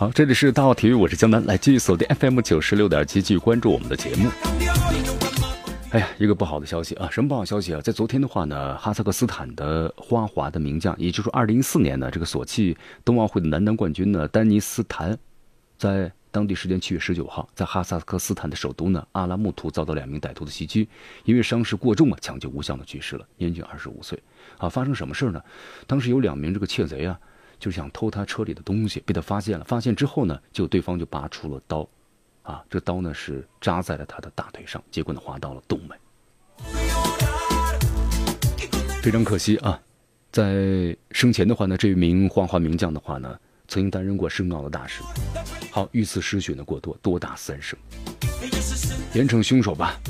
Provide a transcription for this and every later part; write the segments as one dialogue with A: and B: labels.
A: 好，这里是大奥体育，我是江南，来继续锁定 FM 九十六点七，继续关注我们的节目。哎呀，一个不好的消息啊！什么不好消息啊？在昨天的话呢，哈萨克斯坦的花滑的名将，也就是二零一四年呢这个索契冬奥会的男单冠军呢丹尼斯坦，在当地时间七月十九号，在哈萨克斯坦的首都呢阿拉木图遭到两名歹徒的袭击，因为伤势过重啊，抢救无效的去世了，年仅二十五岁。啊，发生什么事呢？当时有两名这个窃贼啊。就想偷他车里的东西，被他发现了。发现之后呢，就对方就拔出了刀，啊，这刀呢是扎在了他的大腿上，结果呢划到了动脉。非常可惜啊，在生前的话呢，这名花滑名将的话呢，曾经担任过深奥的大使。好，遇刺失血的过多，多打三声，严惩凶手吧。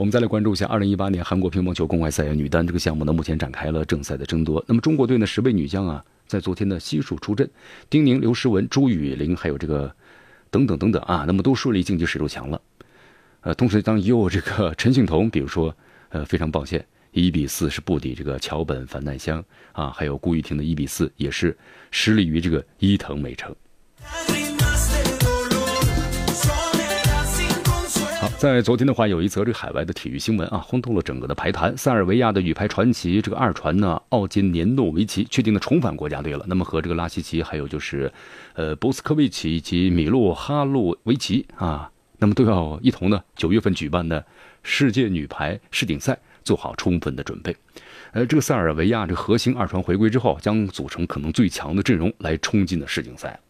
A: 我们再来关注一下，二零一八年韩国乒乓球公开赛女单这个项目呢，目前展开了正赛的争夺。那么中国队呢，十位女将啊，在昨天呢悉数出阵，丁宁、刘诗雯、朱雨玲，还有这个等等等等啊，那么都顺利晋级十六强了。呃，同时当也有这个陈幸同，比如说呃非常抱歉，一比四是不敌这个桥本樊奈香啊，还有顾玉婷的一比四也是失利于这个伊藤美诚。好，在昨天的话，有一则这海外的体育新闻啊，轰动了整个的排坛。塞尔维亚的女排传奇这个二传呢，奥金年诺维奇确定的重返国家队了。那么和这个拉希奇，还有就是，呃，波斯科维奇以及米洛哈洛维奇啊，那么都要一同呢九月份举办的世界女排世锦赛做好充分的准备。呃，这个塞尔维亚这核心二传回归之后，将组成可能最强的阵容来冲进的世锦赛。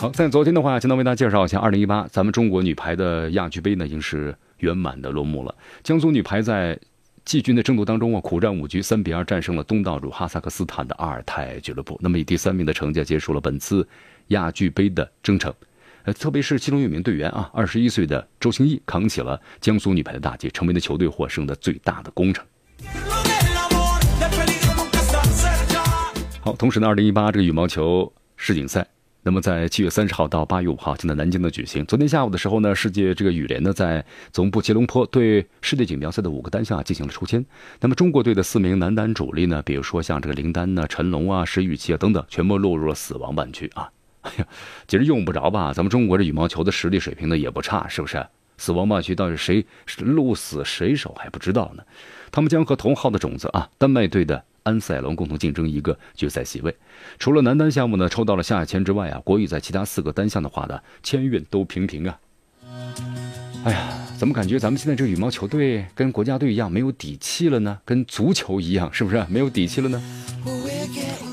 A: 好，在昨天的话，简单为大家介绍一下二零一八咱们中国女排的亚俱杯呢，已经是圆满的落幕了。江苏女排在季军的争夺当中啊，苦战五局，三比二战胜了东道主哈萨克斯坦的阿尔泰俱乐部。那么以第三名的成绩结束了本次亚俱杯的征程。呃，特别是其中有一名队员啊，二十一岁的周兴义扛起了江苏女排的大旗，成为了球队获胜的最大的功臣。好，同时呢，二零一八这个羽毛球世锦赛。那么在七月三十号到八月五号将在南京的举行。昨天下午的时候呢，世界这个羽联呢在总部吉隆坡对世界锦标赛的五个单项进行了抽签。那么中国队的四名男单主力呢，比如说像这个林丹呢、陈龙啊、石宇奇啊等等，全部落入了死亡半区啊！哎呀，其实用不着吧？咱们中国这羽毛球的实力水平呢也不差，是不是？死亡半区到底谁鹿死谁手还不知道呢？他们将和同号的种子啊，丹麦队的。安塞龙共同竞争一个决赛席位，除了男单项目呢抽到了下签之外啊，国羽在其他四个单项的话呢签运都平平啊。哎呀，怎么感觉咱们现在这羽毛球队跟国家队一样没有底气了呢？跟足球一样，是不是没有底气了呢？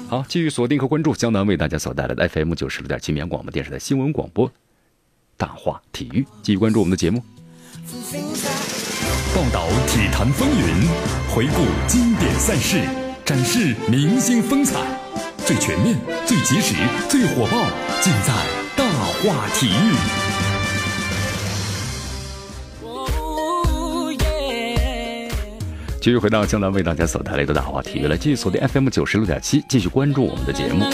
A: 好，继续锁定和关注江南为大家所带来的 FM 九十六点七绵阳广播电视台新闻广播，大话体育，继续关注我们的节目。报道体坛风云，回顾经典赛事。展示明星风采，最全面、最及时、最火爆，尽在大话体育。继续回到江南为大家所带来的大话体育，来继续锁定 FM 九十六点七，继续关注我们的节目。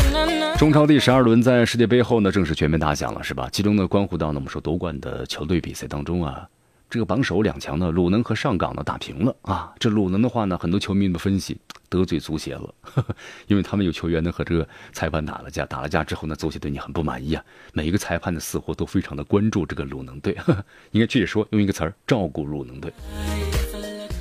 A: 中超第十二轮在世界杯后呢，正式全面打响了，是吧？其中呢，关乎到呢我们说夺冠的球队比赛当中啊。这个榜首两强呢，鲁能和上港呢打平了啊！这鲁能的话呢，很多球迷的分析得罪足协了，因为他们有球员呢和这个裁判打了架，打了架之后呢，足协对你很不满意啊。每一个裁判呢似乎都非常的关注这个鲁能队，应该具体说用一个词儿，照顾鲁能队。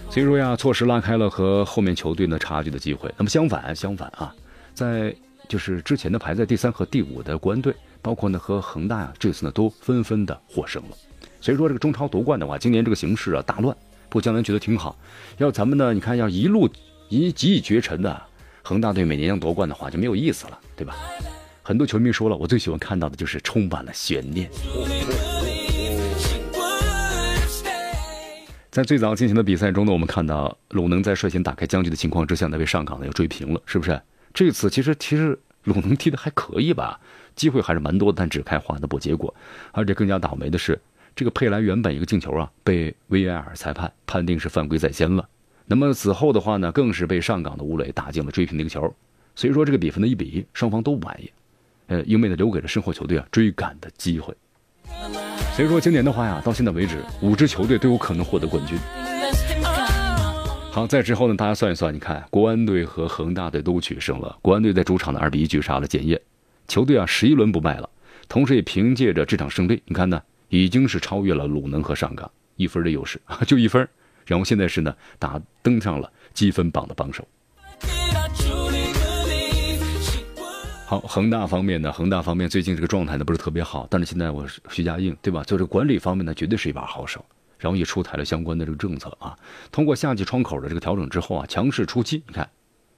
A: 所以说呀，错失拉开了和后面球队呢差距的机会。那么相反，相反啊，在就是之前的排在第三和第五的国安队，包括呢和恒大呀，这次呢都纷纷的获胜了。所以说这个中超夺冠的话，今年这个形势啊大乱。不过江南觉得挺好。要咱们呢，你看要一路一集以绝尘的恒大队每年要夺冠的话，就没有意思了，对吧？很多球迷说了，我最喜欢看到的就是充满了悬念。在最早进行的比赛中呢，我们看到鲁能在率先打开僵局的情况之下呢，被上港呢又追平了，是不是？这次其实其实鲁能踢的还可以吧，机会还是蛮多的，但只开花的不结果。而且更加倒霉的是，这个佩莱原本一个进球啊，被 VAR 裁判判定是犯规在先了。那么此后的话呢，更是被上港的吴磊打进了追平的一个球。所以说这个比分的一比一，双方都不满意。呃，英美呢留给了身后球队啊追赶的机会。所以说今年的话呀，到现在为止，五支球队都有可能获得冠军。好，在之后呢，大家算一算，你看国安队和恒大队都取胜了。国安队在主场的二比一绝杀了建业，球队啊十一轮不败了，同时也凭借着这场胜利，你看呢，已经是超越了鲁能和上港一分的优势，就一分。然后现在是呢打登上了积分榜的榜首。好，恒大方面呢，恒大方面最近这个状态呢不是特别好，但是现在我徐家印对吧，就这管理方面呢绝对是一把好手。然后也出台了相关的这个政策啊，通过夏季窗口的这个调整之后啊，强势出击。你看，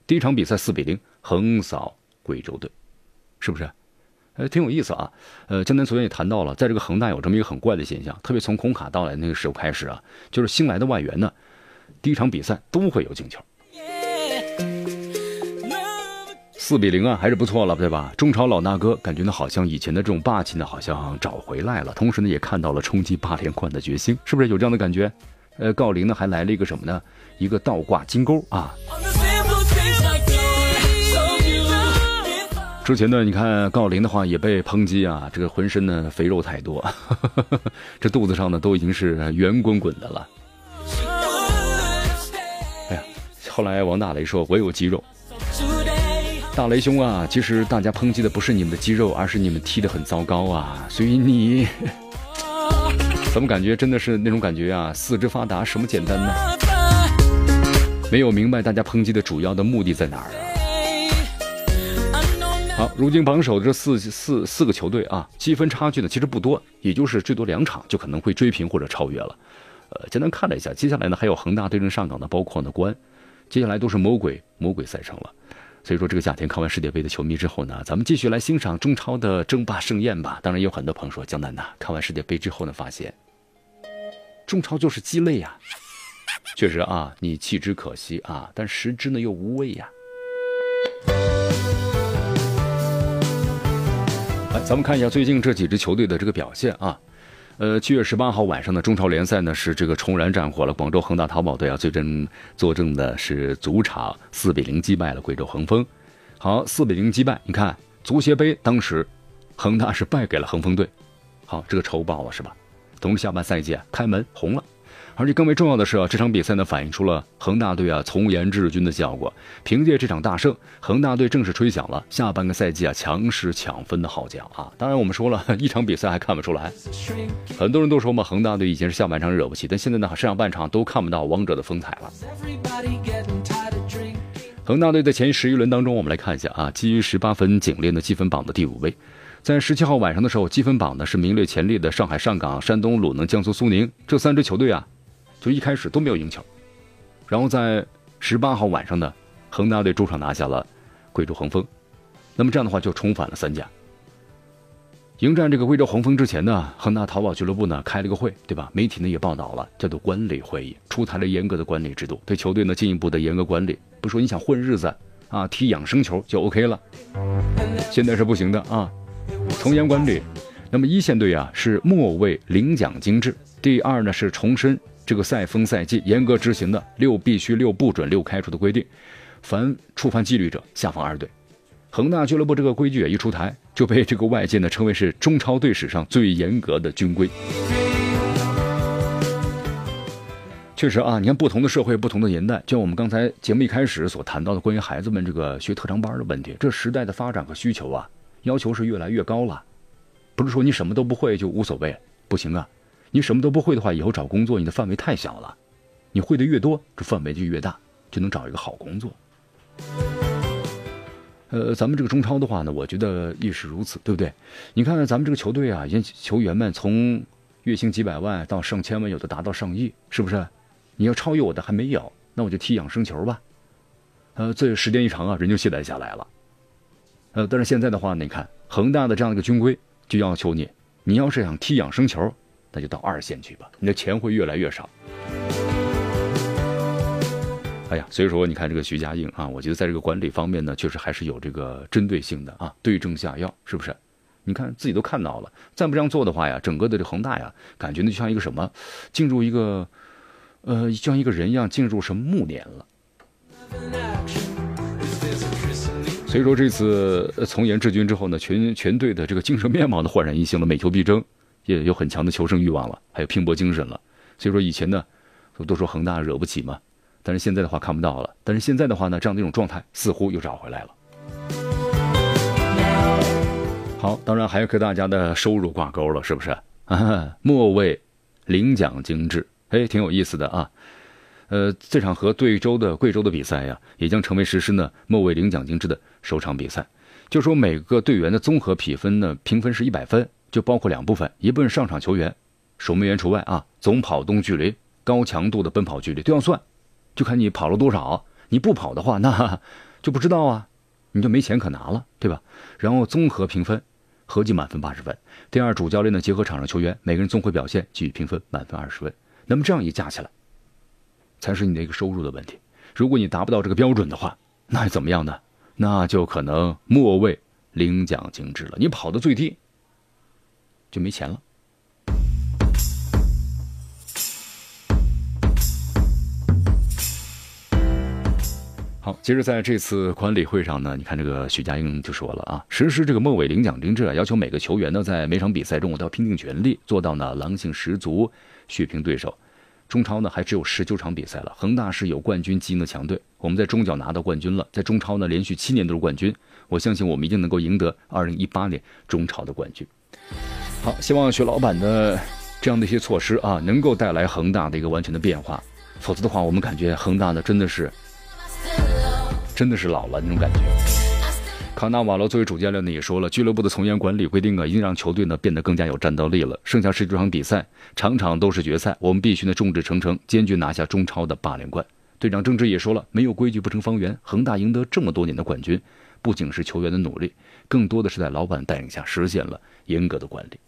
A: 第一场比赛四比零横扫贵州队，是不是？呃，挺有意思啊。呃，江南昨天也谈到了，在这个恒大有这么一个很怪的现象，特别从孔卡到来那个时候开始啊，就是新来的外援呢，第一场比赛都会有进球。四比零啊，还是不错了，对吧？中超老大哥感觉呢，好像以前的这种霸气呢，好像找回来了。同时呢，也看到了冲击八连冠的决心，是不是有这样的感觉？呃，郜林呢还来了一个什么呢？一个倒挂金钩啊！之前呢，你看郜林的话也被抨击啊，这个浑身呢肥肉太多，这肚子上呢都已经是圆滚滚的了。哎呀，后来王大雷说：“我有肌肉。”大雷兄啊，其实大家抨击的不是你们的肌肉，而是你们踢得很糟糕啊！所以你 怎么感觉真的是那种感觉啊？四肢发达什么简单呢？没有明白大家抨击的主要的目的在哪儿啊？好，如今榜首的这四四四个球队啊，积分差距呢其实不多，也就是最多两场就可能会追平或者超越了。呃，简单看了一下，接下来呢还有恒大对阵上港的，包括呢国安，接下来都是魔鬼魔鬼赛程了。所以说，这个夏天看完世界杯的球迷之后呢，咱们继续来欣赏中超的争霸盛宴吧。当然，有很多朋友说，江南呐，看完世界杯之后呢，发现中超就是鸡肋呀。确实啊，你弃之可惜啊，但食之呢又无味呀。咱们看一下最近这几支球队的这个表现啊。呃，七月十八号晚上的中超联赛呢是这个重燃战火了。广州恒大淘宝队啊，最终坐镇的是主场四比零击败了贵州恒丰。好，四比零击败，你看足协杯当时恒大是败给了恒丰队。好，这个仇报了是吧？同时下半赛季啊开门红了。而且更为重要的是啊，这场比赛呢反映出了恒大队啊从严治军的效果。凭借这场大胜，恒大队正式吹响了下半个赛季啊强势抢分的号角啊！当然我们说了 一场比赛还看不出来，很多人都说嘛，恒大队以前是下半场惹不起，但现在呢上半场都看不到王者的风采了。恒大队在前十一轮当中，我们来看一下啊，基于十八分警链的积分榜的第五位。在十七号晚上的时候，积分榜呢是名列前列的上海上港、山东鲁能、江苏苏宁这三支球队啊。就一开始都没有赢球，然后在十八号晚上呢，恒大队主场拿下了贵州恒丰，那么这样的话就重返了三甲。迎战这个贵州恒丰之前呢，恒大淘宝俱乐部呢开了个会，对吧？媒体呢也报道了，叫做管理会议，出台了严格的管理制度，对球队呢进一步的严格管理。不说你想混日子啊，踢养生球就 OK 了，现在是不行的啊，从严管理。那么一线队啊是末位领奖金制，第二呢是重申。这个赛风赛季严格执行的六必须六不准六开除的规定，凡触犯纪律者下放二队。恒大俱乐部这个规矩一出台，就被这个外界呢称为是中超队史上最严格的军规。确实啊，你看不同的社会、不同的年代，就像我们刚才节目一开始所谈到的关于孩子们这个学特长班的问题，这时代的发展和需求啊，要求是越来越高了。不是说你什么都不会就无所谓，不行啊。你什么都不会的话，以后找工作你的范围太小了。你会的越多，这范围就越大，就能找一个好工作。呃，咱们这个中超的话呢，我觉得亦是如此，对不对？你看看咱们这个球队啊，经球员们从月薪几百万到上千万，有的达到上亿，是不是？你要超越我的还没有，那我就踢养生球吧。呃，这时间一长啊，人就懈怠下来了。呃，但是现在的话呢，你看恒大的这样一个军规，就要求你，你要是想踢养生球。那就到二线去吧，你的钱会越来越少。哎呀，所以说你看这个徐家印啊，我觉得在这个管理方面呢，确实还是有这个针对性的啊，对症下药，是不是？你看自己都看到了，再不这样做的话呀，整个的这恒大呀，感觉呢就像一个什么，进入一个，呃，像一个人一样进入什么暮年了。所以说这次从严治军之后呢，全全队的这个精神面貌呢焕然一新了，每球必争，也有很强的求胜欲望了，还有拼搏精神了。所以说以前呢，都说恒大惹不起嘛，但是现在的话看不到了，但是现在的话呢，这样的一种状态似乎又找回来了。好，当然还要跟大家的收入挂钩了，是不是？啊 末位领奖精致，哎，挺有意思的啊。呃，这场和对州的贵州的比赛呀，也将成为实施呢末位领奖精致的首场比赛。就说每个队员的综合评分呢，评分是一百分，就包括两部分，一部分上场球员，守门员除外啊，总跑动距离、高强度的奔跑距离都要算，就看你跑了多少。你不跑的话，那 就不知道啊，你就没钱可拿了，对吧？然后综合评分。合计满分八十分。第二，主教练呢结合场上球员每个人综合表现给予评分满分二十分。那么这样一加起来，才是你的一个收入的问题。如果你达不到这个标准的话，那怎么样呢？那就可能末位领奖精致了。你跑的最低，就没钱了。好，其实在这次管理会上呢，你看这个许家英就说了啊，实施这个末尾领奖精制啊，要求每个球员呢在每场比赛中都要拼尽全力，做到呢狼性十足，血拼对手。中超呢还只有十九场比赛了，恒大是有冠军基因的强队，我们在中甲拿到冠军了，在中超呢连续七年都是冠军，我相信我们一定能够赢得二零一八年中超的冠军。好，希望徐老板的这样的一些措施啊，能够带来恒大的一个完全的变化，否则的话，我们感觉恒大呢真的是。真的是老了那种感觉。康纳瓦罗作为主教练呢，也说了，俱乐部的从严管理规定啊，已经让球队呢变得更加有战斗力了。剩下十九场比赛，场场都是决赛，我们必须呢众志成城，坚决拿下中超的八连冠。队长郑智也说了，没有规矩不成方圆。恒大赢得这么多年的冠军，不仅是球员的努力，更多的是在老板带领下实现了严格的管理。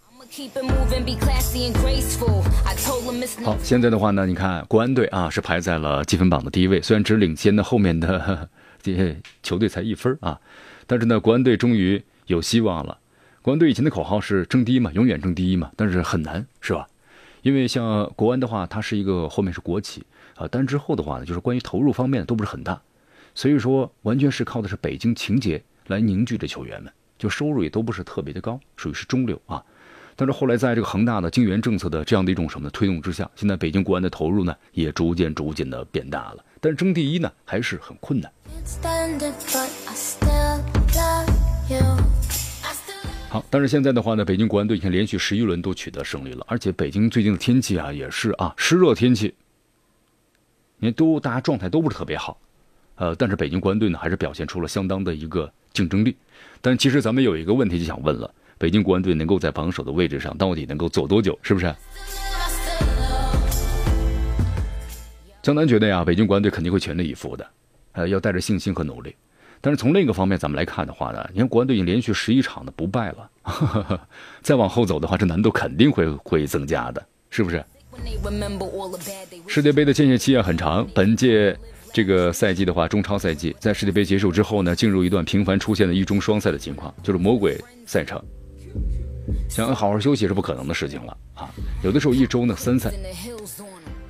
A: 好，现在的话呢，你看国安队啊是排在了积分榜的第一位，虽然只领先的后面的。这些球队才一分啊，但是呢，国安队终于有希望了。国安队以前的口号是争第一嘛，永远争第一嘛，但是很难，是吧？因为像国安的话，它是一个后面是国企啊，但之后的话呢，就是关于投入方面都不是很大，所以说完全是靠的是北京情节来凝聚着球员们，就收入也都不是特别的高，属于是中流啊。但是后来在这个恒大的金元政策的这样的一种什么的推动之下，现在北京国安的投入呢也逐渐逐渐的变大了。但是争第一呢还是很困难。好，但是现在的话呢，北京国安队已经连续十一轮都取得胜利了，而且北京最近的天气啊也是啊湿热天气，你看都大家状态都不是特别好，呃，但是北京国安队呢还是表现出了相当的一个竞争力。但其实咱们有一个问题就想问了，北京国安队能够在榜首的位置上到底能够走多久？是不是？江南觉得呀，北京国安队肯定会全力以赴的，呃，要带着信心和努力。但是从另一个方面咱们来看的话呢，你看国安队已经连续十一场的不败了，再往后走的话，这难度肯定会会增加的，是不是？世界杯的间歇期也很长，本届这个赛季的话，中超赛季在世界杯结束之后呢，进入一段频繁出现的一中双赛的情况，就是魔鬼赛程，想要好好休息是不可能的事情了啊！有的时候一周呢三赛。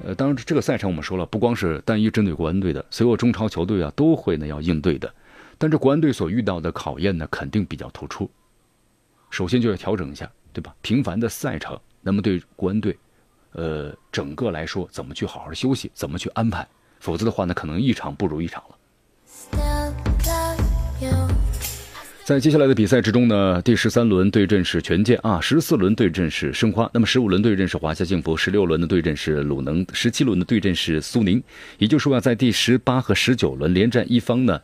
A: 呃，当然，这个赛程我们说了，不光是单一针对国安队的，所有中超球队啊都会呢要应对的。但这国安队所遇到的考验呢，肯定比较突出。首先就要调整一下，对吧？频繁的赛程，那么对国安队，呃，整个来说怎么去好好休息，怎么去安排？否则的话呢，可能一场不如一场了。在接下来的比赛之中呢，第十三轮对阵是权健啊，十四轮对阵是申花，那么十五轮对阵是华夏幸福，十六轮的对阵是鲁能，十七轮的对阵是苏宁。也就是说啊，在第十八和十九轮连战一方呢，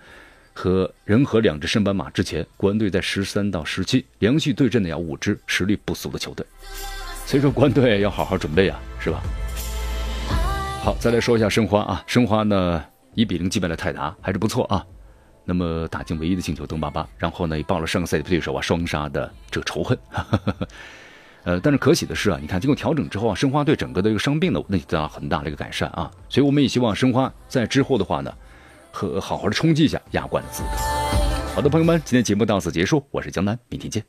A: 和仁和两支升班马之前，国安队在十三到十七连续对阵的要五支实力不俗的球队，所以说国安队要好好准备啊，是吧？好，再来说一下申花啊，申花呢一比零击败了泰达，还是不错啊。那么打进唯一的进球，登巴巴，然后呢也爆了上个赛季对手啊双杀的这个仇恨。呃，但是可喜的是啊，你看经过调整之后啊，申花队整个的一个伤病的问题得到很大的一个改善啊，所以我们也希望申花在之后的话呢，和好好的冲击一下亚冠的资格。好的，朋友们，今天节目到此结束，我是江南，明天见。